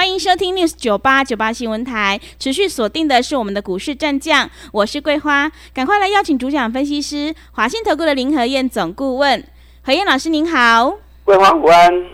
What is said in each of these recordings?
欢迎收听 News 九八九八新闻台，持续锁定的是我们的股市战将，我是桂花，赶快来邀请主讲分析师华信投顾的林和燕总顾问，何燕老师您好，桂花午安。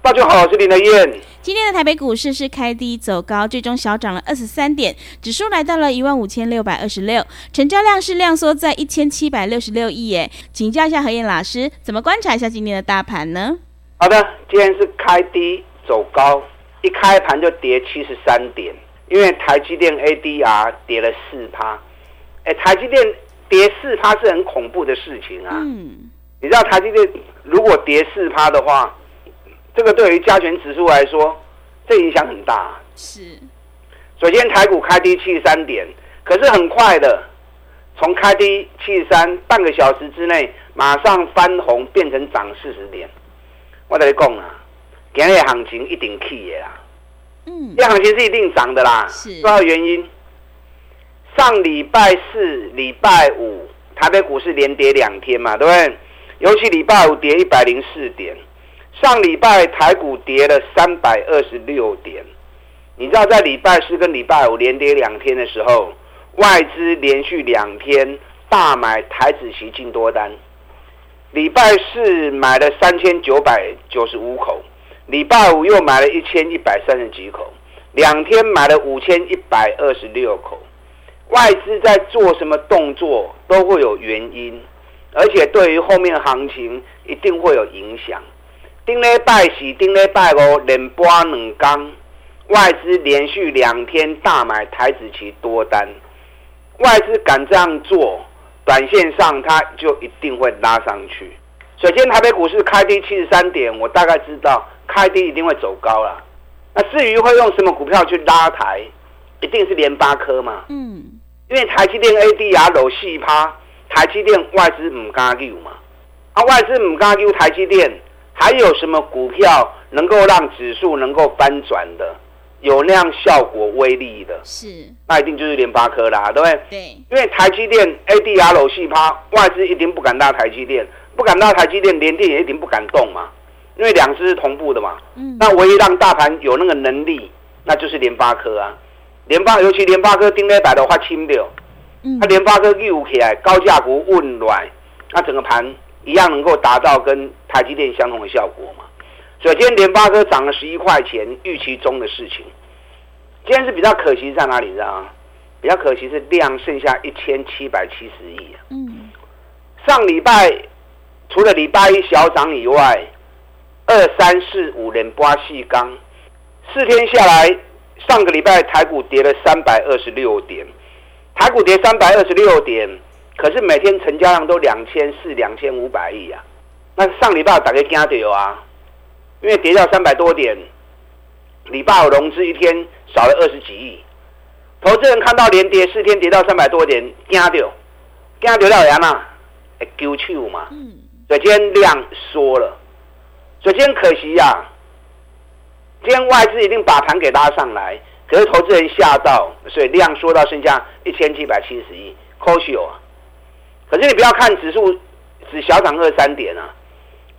大家好，我是林和燕。今天的台北股市是开低走高，最终小涨了二十三点，指数来到了一万五千六百二十六，成交量是量缩在一千七百六十六亿耶。请教一下何燕老师，怎么观察一下今天的大盘呢？好的，今天是开低走高，一开盘就跌七十三点，因为台积电 ADR 跌了四趴。哎，台积电跌四趴是很恐怖的事情啊。嗯，你知道台积电如果跌四趴的话，这个对于加权指数来说，这影响很大。是，首先台股开低七十三点，可是很快的，从开低七十三，半个小时之内马上翻红，变成涨四十点。我跟你讲啊，今日行情一定起的啦。嗯，这行情是一定涨的啦。是，主要原因，上礼拜四、礼拜五台北股市连跌两天嘛，对不对？尤其礼拜五跌一百零四点。上礼拜台股跌了三百二十六点，你知道在礼拜四跟礼拜五连跌两天的时候，外资连续两天大买台子期进多单。礼拜四买了三千九百九十五口，礼拜五又买了一千一百三十几口，两天买了五千一百二十六口。外资在做什么动作都会有原因，而且对于后面行情一定会有影响。丁礼拜四、丁礼拜五连播两天，外资连续两天大买台指期多单。外资敢这样做，短线上它就一定会拉上去。首先，台北股市开低七十三点，我大概知道开低一定会走高了。那至于会用什么股票去拉抬，一定是联发科嘛。嗯。因为台积电 ADR 落四趴，台积电外资唔敢救嘛。啊，外资唔敢救台积电。还有什么股票能够让指数能够翻转的，有那样效果威力的？是，那一定就是联发科啦，对不对？对，因为台积电 ADR 楼细趴，外资一定不敢拉台积电，不敢拉台积电，联电也一定不敢动嘛，因为两只是同步的嘛。嗯，那唯一让大盘有那个能力，那就是联发科啊。联发，尤其联发科盯那摆的话轻掉，嗯，它联发科一起来高价股问暖，那整个盘。一样能够达到跟台积电相同的效果嘛？首先，联发科涨了十一块钱，预期中的事情。今天是比较可惜在哪里？知道吗？比较可惜是量剩下一千七百七十亿。嗯。上礼拜除了礼拜一小涨以外，二三四五连八细钢，四天下来，上个礼拜台股跌了三百二十六点，台股跌三百二十六点。可是每天成交量都两千四、两千五百亿啊！那上礼拜大家惊到啊，因为跌到三百多点，礼拜五融资一天少了二十几亿，投资人看到连跌四天跌到三百多点，惊到，惊到了呀嘛，会揪手嘛。所以今天量缩了，所以今天可惜呀、今天外资一定把盘给拉上来，可是投资人吓到，所以量缩到剩下一千七百七十亿，可惜啊。可是你不要看指数只小涨二三点啊，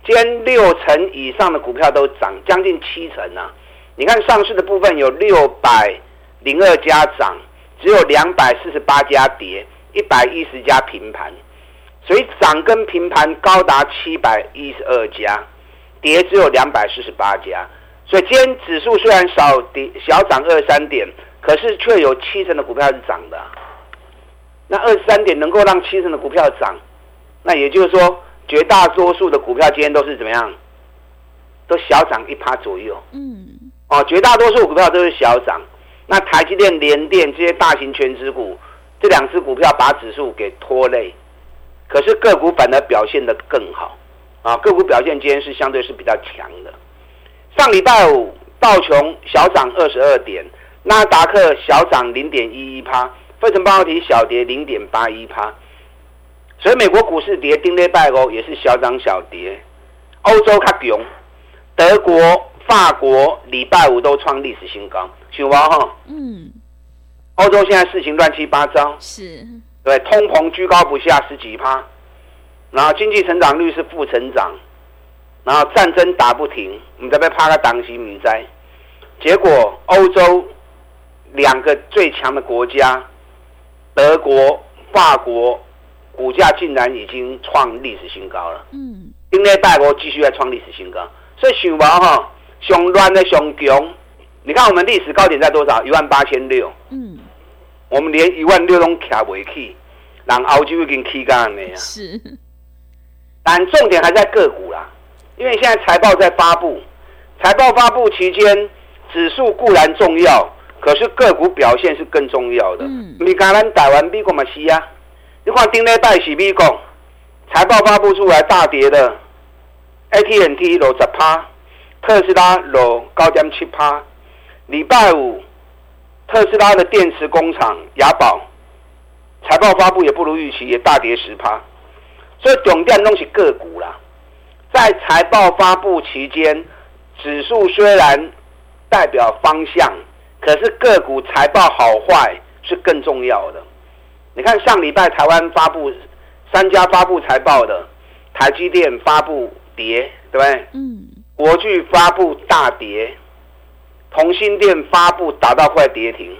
今天六成以上的股票都涨，将近七成啊！你看上市的部分有六百零二家涨，只有两百四十八家跌，一百一十家平盘，所以涨跟平盘高达七百一十二家，跌只有两百四十八家。所以今天指数虽然少跌小涨二三点，可是却有七成的股票是涨的。那二十三点能够让七成的股票涨，那也就是说，绝大多数的股票今天都是怎么样？都小涨一趴左右。嗯。哦，绝大多数股票都是小涨。那台积电、联电这些大型全职股，这两只股票把指数给拖累，可是个股反而表现得更好。啊，个股表现今天是相对是比较强的。上礼拜五道琼小涨二十二点，纳达克小涨零点一一趴。费城半导体小跌零点八一趴，所以美国股市跌，丁内拜欧也是小涨小跌。欧洲较强，德国、法国礼拜五都创历史新高，想吧哈。嗯。欧洲现在事情乱七八糟，是。对，通膨居高不下十几趴，然后经济成长率是负成长，然后战争打不停，你在被怕个党心你在。结果欧洲两个最强的国家，德国、法国，股价竟然已经创历史新高了。嗯。今天大国继续在创历史新高，所以想吧哈，上乱的上强，你看我们历史高点在多少？一万八千六。嗯。我们连一万六都卡不起，让欧洲已经起干了呀。是。但重点还在个股啦，因为现在财报在发布，财报发布期间，指数固然重要，可是个股表现是更重要的。嗯。你看咱台湾美国嘛是啊，你看顶礼拜是美国财报发布出来大跌的。AT&T 落十趴，特斯拉落高点七趴。礼拜五，特斯拉的电池工厂雅宝财报发布也不如预期，也大跌十趴。所以重点弄起个股啦。在财报发布期间，指数虽然代表方向，可是个股财报好坏是更重要的。你看上礼拜台湾发布三家发布财报的，台积电发布。跌对不对？嗯。国巨发布大跌，同心店发布打到快跌停。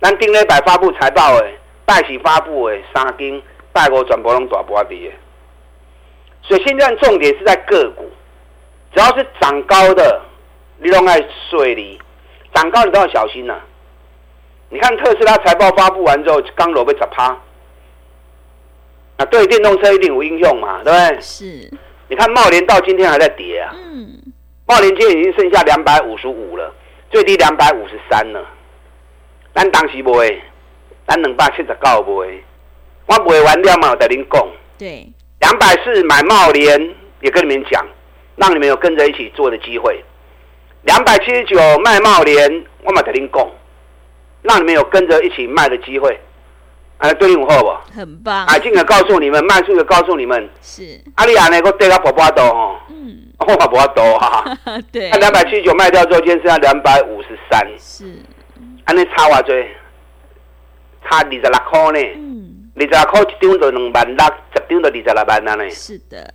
咱顶礼拜发布财报诶，拜喜发布诶，三金带过转波拢大波跌。所以现在重点是在个股，只要是涨高的，你都爱水里，涨高你都要小心呐、啊。你看特斯拉财报发布完之后，刚落被砸趴。啊，对电动车一定有应用嘛，对不对？是。你看茂联到今天还在跌啊！嗯，茂联今天已经剩下两百五十五了，最低两百五十三了。咱当时买，咱两百七十九买，我买完了嘛，我跟您讲。对，两百四买茂联，也跟你们讲，让你们有跟着一起做的机会。两百七十九卖茂联，我嘛跟您讲，让你们有跟着一起卖的机会。哎，对你好不？很棒。买进的告诉你们，卖出的告诉你们。是。阿里亚呢？我跌到婆婆多哦。嗯。我波波多哈。对。那两百七十九卖掉之后，今天剩下两百五十三。是。安尼差偌济？差二十六块呢。嗯。二十六块一张就两万六，十张就二十六万了呢。是的。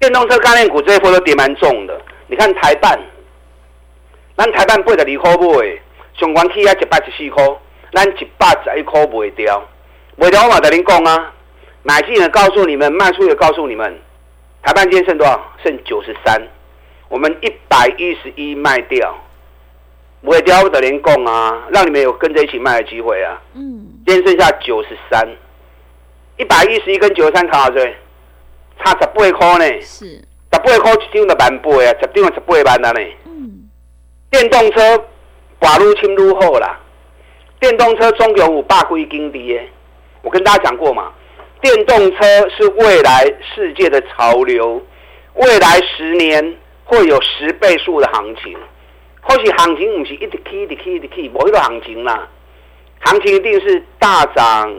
电动车概念股这一波都跌蛮重的。你看台半，咱台半八十二块买，上关起啊一百一十四块。咱一百十一块卖掉，卖掉我嘛跟您讲啊，买进的告诉你们，卖出也告诉你们，台半今天剩多少？剩九十三，我们一百一十一卖掉，卖掉我跟您讲啊，让你们有跟着一起卖的机会啊。嗯。今天剩下九十三，一百一十一跟九十三差多少？差十八块呢。是。十八块一张就万八啊，十张十八万啊呢。嗯。电动车，寡路轻路后啦。电动车中有五霸归金跌，我跟大家讲过嘛，电动车是未来世界的潮流，未来十年会有十倍数的行情，或许行情不是一直起一直起一直起，某一个行情啦，行情一定是大涨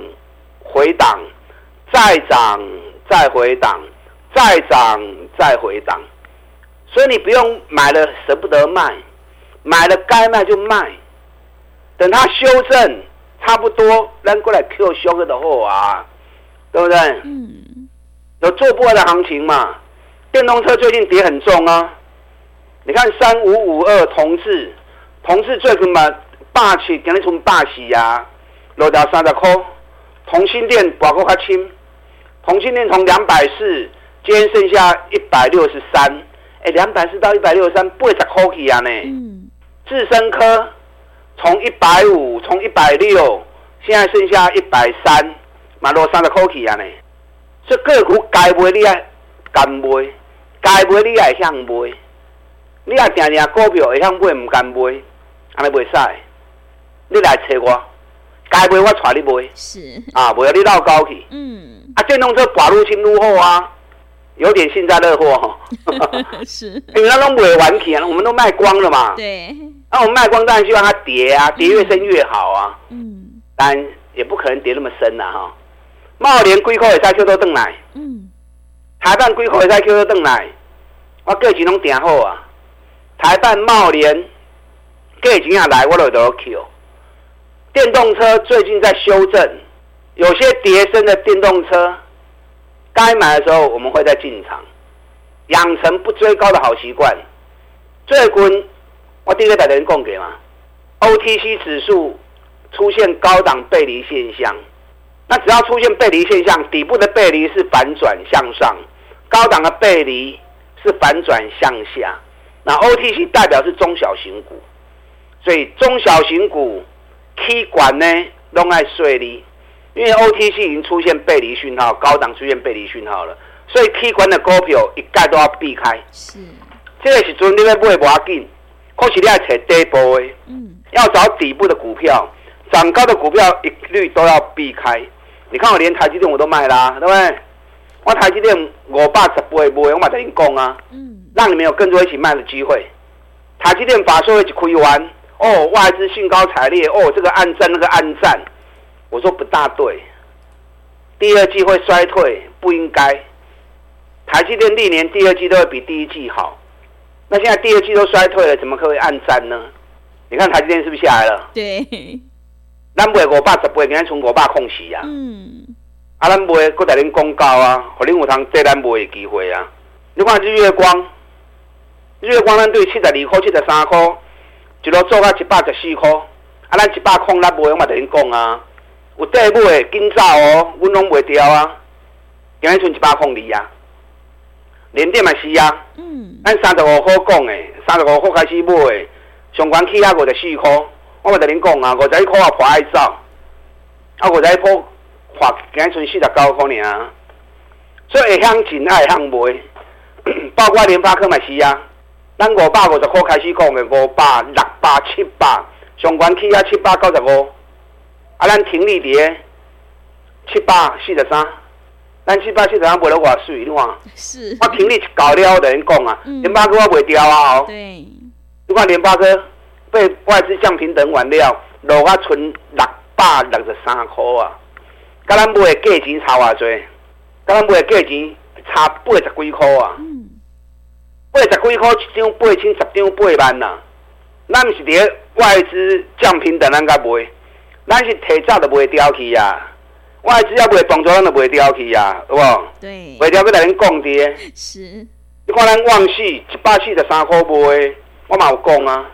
回档，再涨再回档，再涨再回档，所以你不用买了舍不得卖，买了该卖就卖。等它修正差不多，扔过来 Q 修个的货啊，对不对？嗯。有做不完的行情嘛？电动车最近跌很重啊。你看三五五二同志，同志最近嘛霸气，今日从霸气呀，落到三十块。同心电寡个较轻，同心电从两百四，今天剩下一百六十三。哎，两百四到一百六十三，八十块起啊呢。嗯。智深科。从一百五，从一百六，现在剩下一百三，嘛落三十块起啊呢。这个股该买你爱敢买，该买你爱向买。你爱定定股票会向买，唔敢买，安尼袂使。你来找我，该买我带你买。是啊，不要你闹高去。嗯。啊，电动车寡路轻路后啊，有点幸灾乐祸哈。是。因为那都卖完去啊，我们都卖光了嘛。对。那、啊、我们卖光当然希望它跌啊，跌越深越好啊。嗯，但也不可能跌那么深呐、啊、哈。茂联几块会使 Q 到转来？嗯，台办几块会使 Q 到转来？我价钱拢定好啊！台办茂联价钱也来，我都都 Q。电动车最近在修正，有些跌深的电动车，该买的时候我们会再进场，养成不追高的好习惯。最近我第一个带人供给嘛，OTC 指数出现高档背离现象，那只要出现背离现象，底部的背离是反转向上，高档的背离是反转向下。那 OTC 代表是中小型股，所以中小型股。K 管呢，都爱碎离，因为 OTC 已经出现背离讯号，高档出现背离讯号了，所以 K 管的股票一概都要避开。是，这个时阵你要买不要紧，可是你要找底部的，嗯，要找底部的股票，涨高的股票一律都要避开。你看我连台积电我都卖啦，对不对？我台积电五百十八买，我嘛跟你讲啊，嗯，让你们有更多一起卖的机会。台积电法说一亏完。哦，外资兴高采烈，哦，这个暗战那个暗战，我说不大对。第二季会衰退，不应该。台积电历年第二季都会比第一季好，那现在第二季都衰退了，怎么可以按三呢？你看台积电是不是下来了？对。咱卖五百十八，今天从五百空起啊。嗯。啊，咱卖，搁在恁公告啊，互恁有通借咱卖的机会啊。你看日月光，日月光咱对七十二块、七十三块。一路做到一百十四块，啊，咱一百空咱卖，我嘛在恁讲啊，有底买紧走哦，阮拢卖掉啊，今日剩一百空二啊，连电嘛是啊，嗯，咱三十五块讲诶，三十五块开始买，上悬起啊五十四块，我嘛跟恁讲啊，五十一块也破爱走，啊五十一块破，今日剩四十九块尔，所以会向进爱向卖，包括联发科嘛是啊。咱五百五十块开始讲的，五百、六百、七百，上悬起啊七百九十五，啊，咱停利跌七百四十三，咱七百七十三卖了偌水，你看，是，我停利搞了，等于讲啊，联发科我卖掉啊，哦，对，你看联发科被外资降平等完了，落啊剩六百六十三块啊，甲咱买的价钱差偌济，甲咱买的价钱差八十几块啊。嗯。八十几块一张，八千十张八万呐。咱是伫外资降平等，咱甲卖，咱是提早就卖掉去呀。外资要袂动作，咱就卖掉去呀，有无？对。卖掉要来恁讲的。是。你看咱旺矽一百四十三块卖，我嘛有讲啊。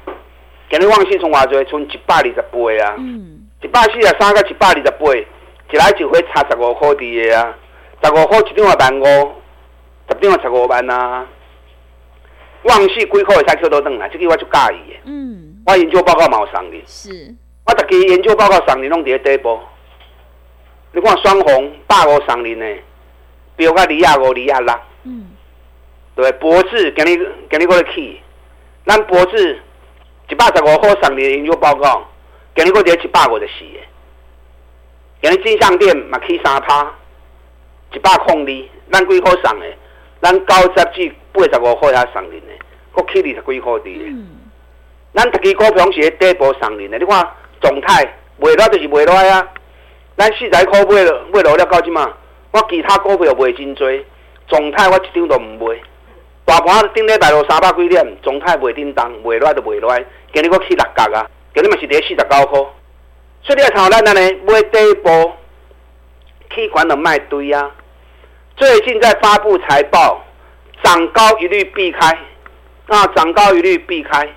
今日旺矽从偌济，从一百二十八啊。嗯。一百四十三到一百二十八，一来一回差十五块伫个啊。十五块一张啊万五，十张啊十五万啊。旺矽几块会使扣倒转来，这个我就介意的。嗯，我研究报告嘛有送你。是。我逐个研究报告送你拢伫咧底部。你看双红百五送你呢，标个二廿五、二廿六。嗯。对，博智今日今日过来去，咱博智一百十五号送你的研究报告，今日过来一百五十四个。今日金项店嘛去三趴，一百空二，咱几块送的？咱九十至八十五块遐送你的。国企二十几块的，咱特支股票是喺底部上面的。你看状态卖落就是卖落啊。咱四十块买了，买落了到即嘛。我其他股票卖真多，状态我一张都唔卖。大盘顶礼拜六三百几点，状态卖叮当，卖落就卖落。今日我去六角啊，今日嘛是喺四十九块。所以你看咱安尼买底部，气管的卖堆啊。最近在发布财报，涨高一律避开。那涨高一律避开，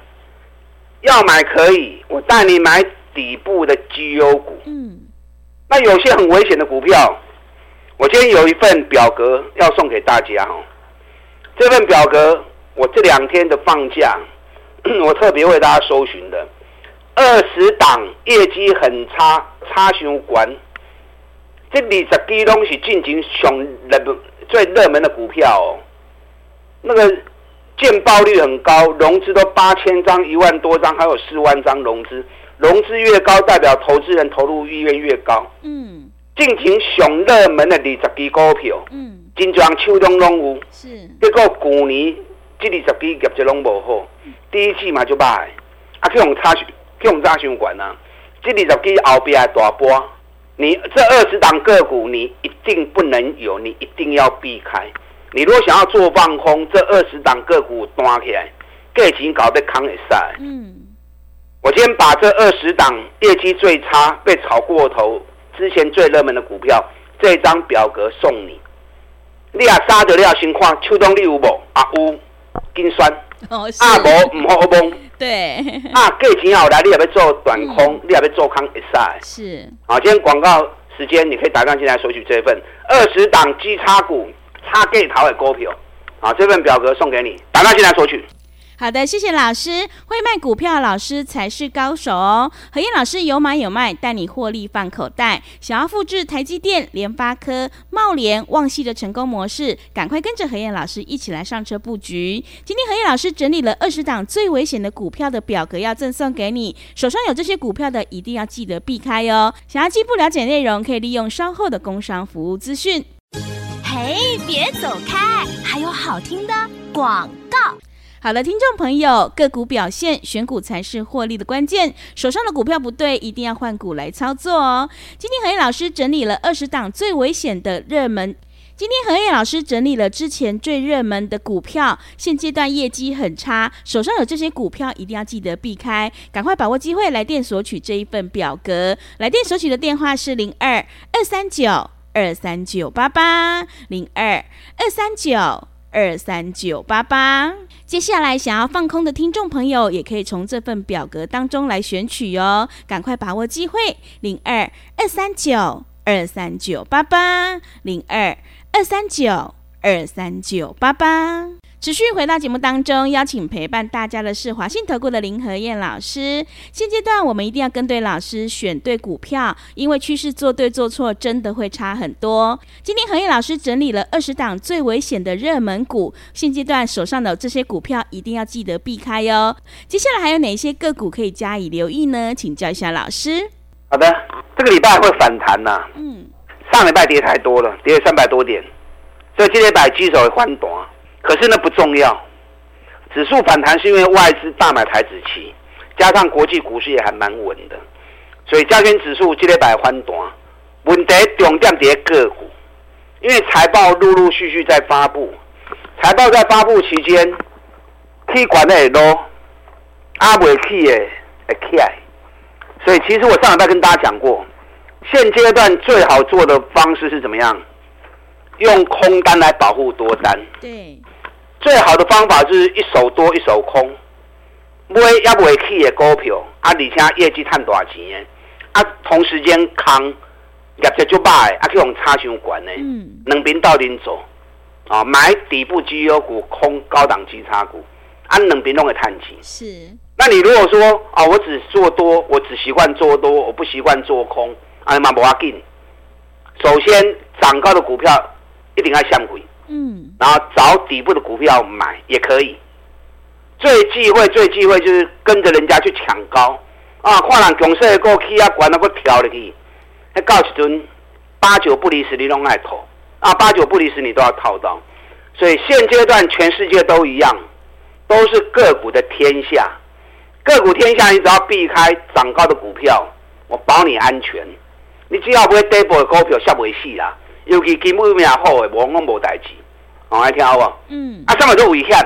要买可以，我带你买底部的绩优股。嗯，那有些很危险的股票，我今天有一份表格要送给大家哦。这份表格我这两天的放假，我特别为大家搜寻的二十档业绩很差、差相关，这里十几东西进行上热最热门的股票哦，那个。见报率很高，融资都八千张、一万多张，还有四万张融资。融资越高，代表投资人投入意愿越高。嗯，进行上热门的二十支股票，嗯，真像手中拢有。是，结果去年这二十支业绩拢无好，第一季嘛就败，啊去用差去用差相关啊。这二十支后边大波，你这二十档个股，你一定不能有，你一定要避开。你如果想要做放空，这二十档个股端起来，价钱搞得扛一下。嗯，我今天把这二十档业绩最差、被炒过头、之前最热门的股票，这张表格送你。你也杀得了情况，秋冬你有无？啊有，金酸。哦，是。啊无唔好崩。对。啊，价钱好来，你也要做短空，嗯、你也要做空一下。是。好，今天广告时间，你可以打上进来索取这份二十档基差股差价头的股票。啊，这份表格送给你，打上进来索取。好的，谢谢老师。会卖股票的老师才是高手哦。何燕老师有买有卖，带你获利放口袋。想要复制台积电、联发科、茂联、旺系的成功模式，赶快跟着何燕老师一起来上车布局。今天何燕老师整理了二十档最危险的股票的表格，要赠送给你。手上有这些股票的，一定要记得避开哦。想要进一步了解内容，可以利用稍后的工商服务资讯。嘿，别走开，还有好听的广告。好了，听众朋友，个股表现，选股才是获利的关键。手上的股票不对，一定要换股来操作哦。今天和彦老师整理了二十档最危险的热门。今天和彦老师整理了之前最热门的股票，现阶段业绩很差，手上有这些股票一定要记得避开，赶快把握机会来电索取这一份表格。来电索取的电话是零二二三九二三九八八零二二三九二三九八八。接下来想要放空的听众朋友，也可以从这份表格当中来选取哟，赶快把握机会，零二二三九二三九八八，零二二三九二三九八八。持续回到节目当中，邀请陪伴大家的是华信投顾的林和燕老师。现阶段我们一定要跟对老师，选对股票，因为趋势做对做错真的会差很多。今天和燕老师整理了二十档最危险的热门股，现阶段手上的这些股票一定要记得避开哟。接下来还有哪些个股可以加以留意呢？请教一下老师。好的，这个礼拜会反弹呐。嗯，上礼拜跌太多了，跌了三百多点，所以今天把基手会翻短。可是那不重要，指数反弹是因为外资大买台指期，加上国际股市也还蛮稳的，所以加权指数今天摆翻短。问题重点在个股，因为财报陆陆续续在发布，财报在发布期间，可以管的很多，阿尾气的会起来，所以其实我上礼拜跟大家讲过，现阶段最好做的方式是怎么样？用空单来保护多单。对。最好的方法就是一手多一手空，买也不会起的股票，啊，而且业绩赚多少钱？啊，同时间空业绩就歹，啊，去用差伤管的，嗯，两边倒轮走，啊，买底部绩优股，空高档基差股，啊，两边拢会赚钱。是，那你如果说啊，我只做多，我只习惯做多，我不习惯做空，啊，嘛无要紧。首先，涨高的股票一定要相轨。嗯，然后找底部的股票买也可以，最忌讳最忌讳就是跟着人家去抢高啊！看人强势过去啊，管那个跳的去，那到时阵八九不离十，你拢爱投啊，八九不离十你都要套到。所以现阶段全世界都一样，都是个股的天下，个股天下，你只要避开涨高的股票，我保你安全。你只要不会跌波的股票，下不会死啦。尤其基本面好的，往往无代志，哦爱听好不？嗯。啊，什么都危险，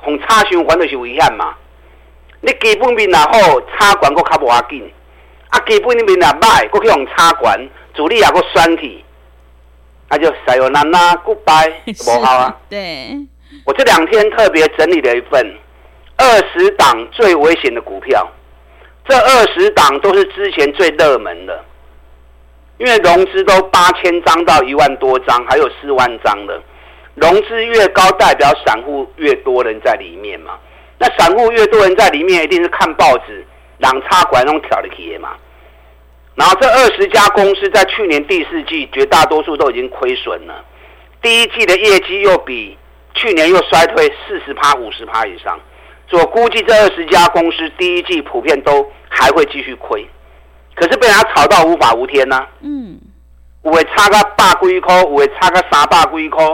互差循环就是危险嘛。你基本面若好，差管佫较无要紧。啊，基本面若歹，佫去用差管，主力也佫选去，那就塞有难啦 goodbye，无好啊。对。我这两天特别整理了一份二十档最危险的股票，这二十档都是之前最热门的。因为融资都八千张到一万多张，还有四万张的，融资越高，代表散户越多人在里面嘛。那散户越多人在里面，一定是看报纸，两插管那种挑的铁嘛。然后这二十家公司在去年第四季，绝大多数都已经亏损了，第一季的业绩又比去年又衰退四十趴、五十趴以上，所以我估计这二十家公司第一季普遍都还会继续亏。可是被人家炒到无法无天呐、啊！嗯，有的差个百几块，有的差个三百几块，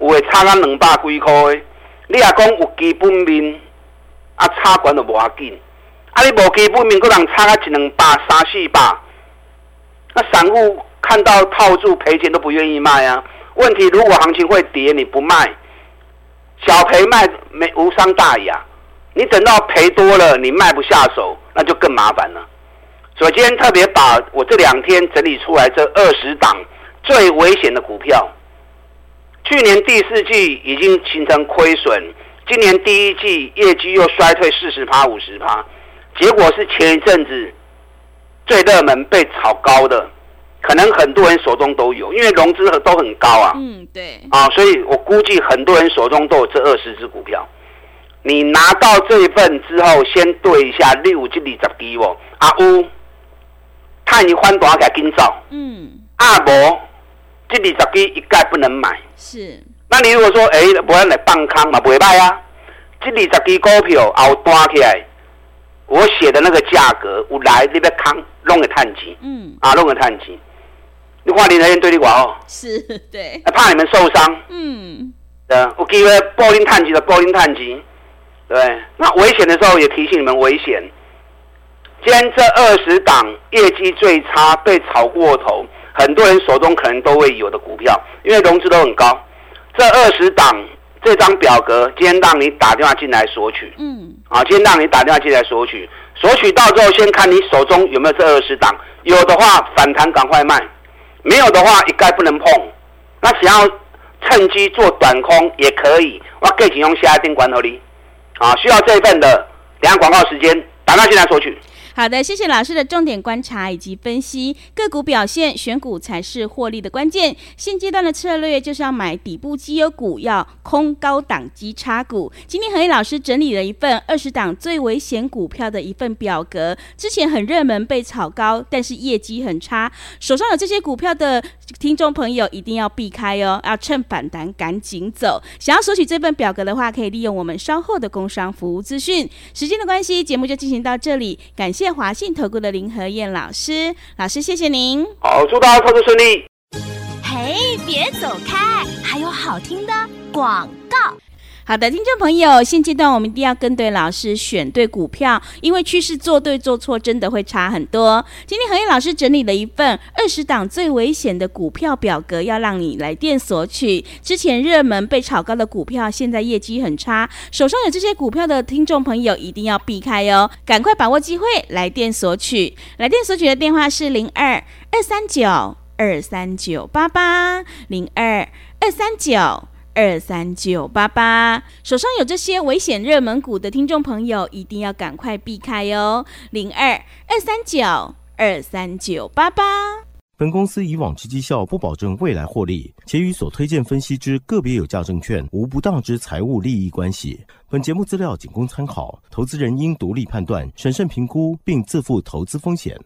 有的差个两百几块的。你也讲有基本面，啊，差管都无要紧。啊，你无基本面，佫人差个一两百、三四百，那散户看到套住赔钱都不愿意卖啊。问题如果行情会跌，你不卖，小赔卖没无伤大雅。你等到赔多了，你卖不下手，那就更麻烦了。所以今天特别把我这两天整理出来这二十档最危险的股票，去年第四季已经形成亏损，今年第一季业绩又衰退四十趴、五十趴，结果是前一阵子最热门被炒高的，可能很多人手中都有，因为融资都很高啊。嗯，对。啊，所以我估计很多人手中都有这二十只股票。你拿到这一份之后，先对一下六这里十几哦，啊乌，看你翻多少给今早。嗯。啊无，这二十支一概不能买。是。那你如果说，哎、欸，不要来放空嘛，不会卖啊。这二十支股票后端起来，我写的那个价格，我来你要空，弄个探钱。嗯。啊，弄个探钱。你看林德燕对你讲哦。是对。怕你们受伤。嗯。对，我机会报林探钱的报林探钱。对，那危险的时候也提醒你们危险。今天这二十档业绩最差、被炒过头，很多人手中可能都会有的股票，因为融资都很高。这二十档这张表格，今天让你打电话进来索取。嗯。啊，今天让你打电话进来索取，索取到之后，先看你手中有没有这二十档，有的话反弹赶快卖，没有的话一概不能碰。那想要趁机做短空也可以，我给请用下一定管头力。啊，需要这一份的，等下广告时间，打电话进来索取。好的，谢谢老师的重点观察以及分析，个股表现选股才是获利的关键。现阶段的策略就是要买底部绩优股，要空高档基差股。今天何毅老师整理了一份二十档最危险股票的一份表格，之前很热门被炒高，但是业绩很差，手上有这些股票的听众朋友一定要避开哦，要趁反弹赶紧走。想要索取这份表格的话，可以利用我们稍后的工商服务资讯。时间的关系，节目就进行到这里，感谢。华信投顾的林和燕老师，老师谢谢您。好，祝大家操作顺利。嘿，别走开，还有好听的广告。好的，听众朋友，现阶段我们一定要跟对老师，选对股票，因为趋势做对做错真的会差很多。今天和彦老师整理了一份二十档最危险的股票表格，要让你来电索取。之前热门被炒高的股票，现在业绩很差，手上有这些股票的听众朋友一定要避开哦，赶快把握机会来电索取。来电索取的电话是零二二三九二三九八八零二二三九。二三九八八，手上有这些危险热门股的听众朋友，一定要赶快避开哦。零二二三九二三九八八。本公司以往之绩效不保证未来获利，且与所推荐分析之个别有价证券无不当之财务利益关系。本节目资料仅供参考，投资人应独立判断、审慎评估，并自负投资风险。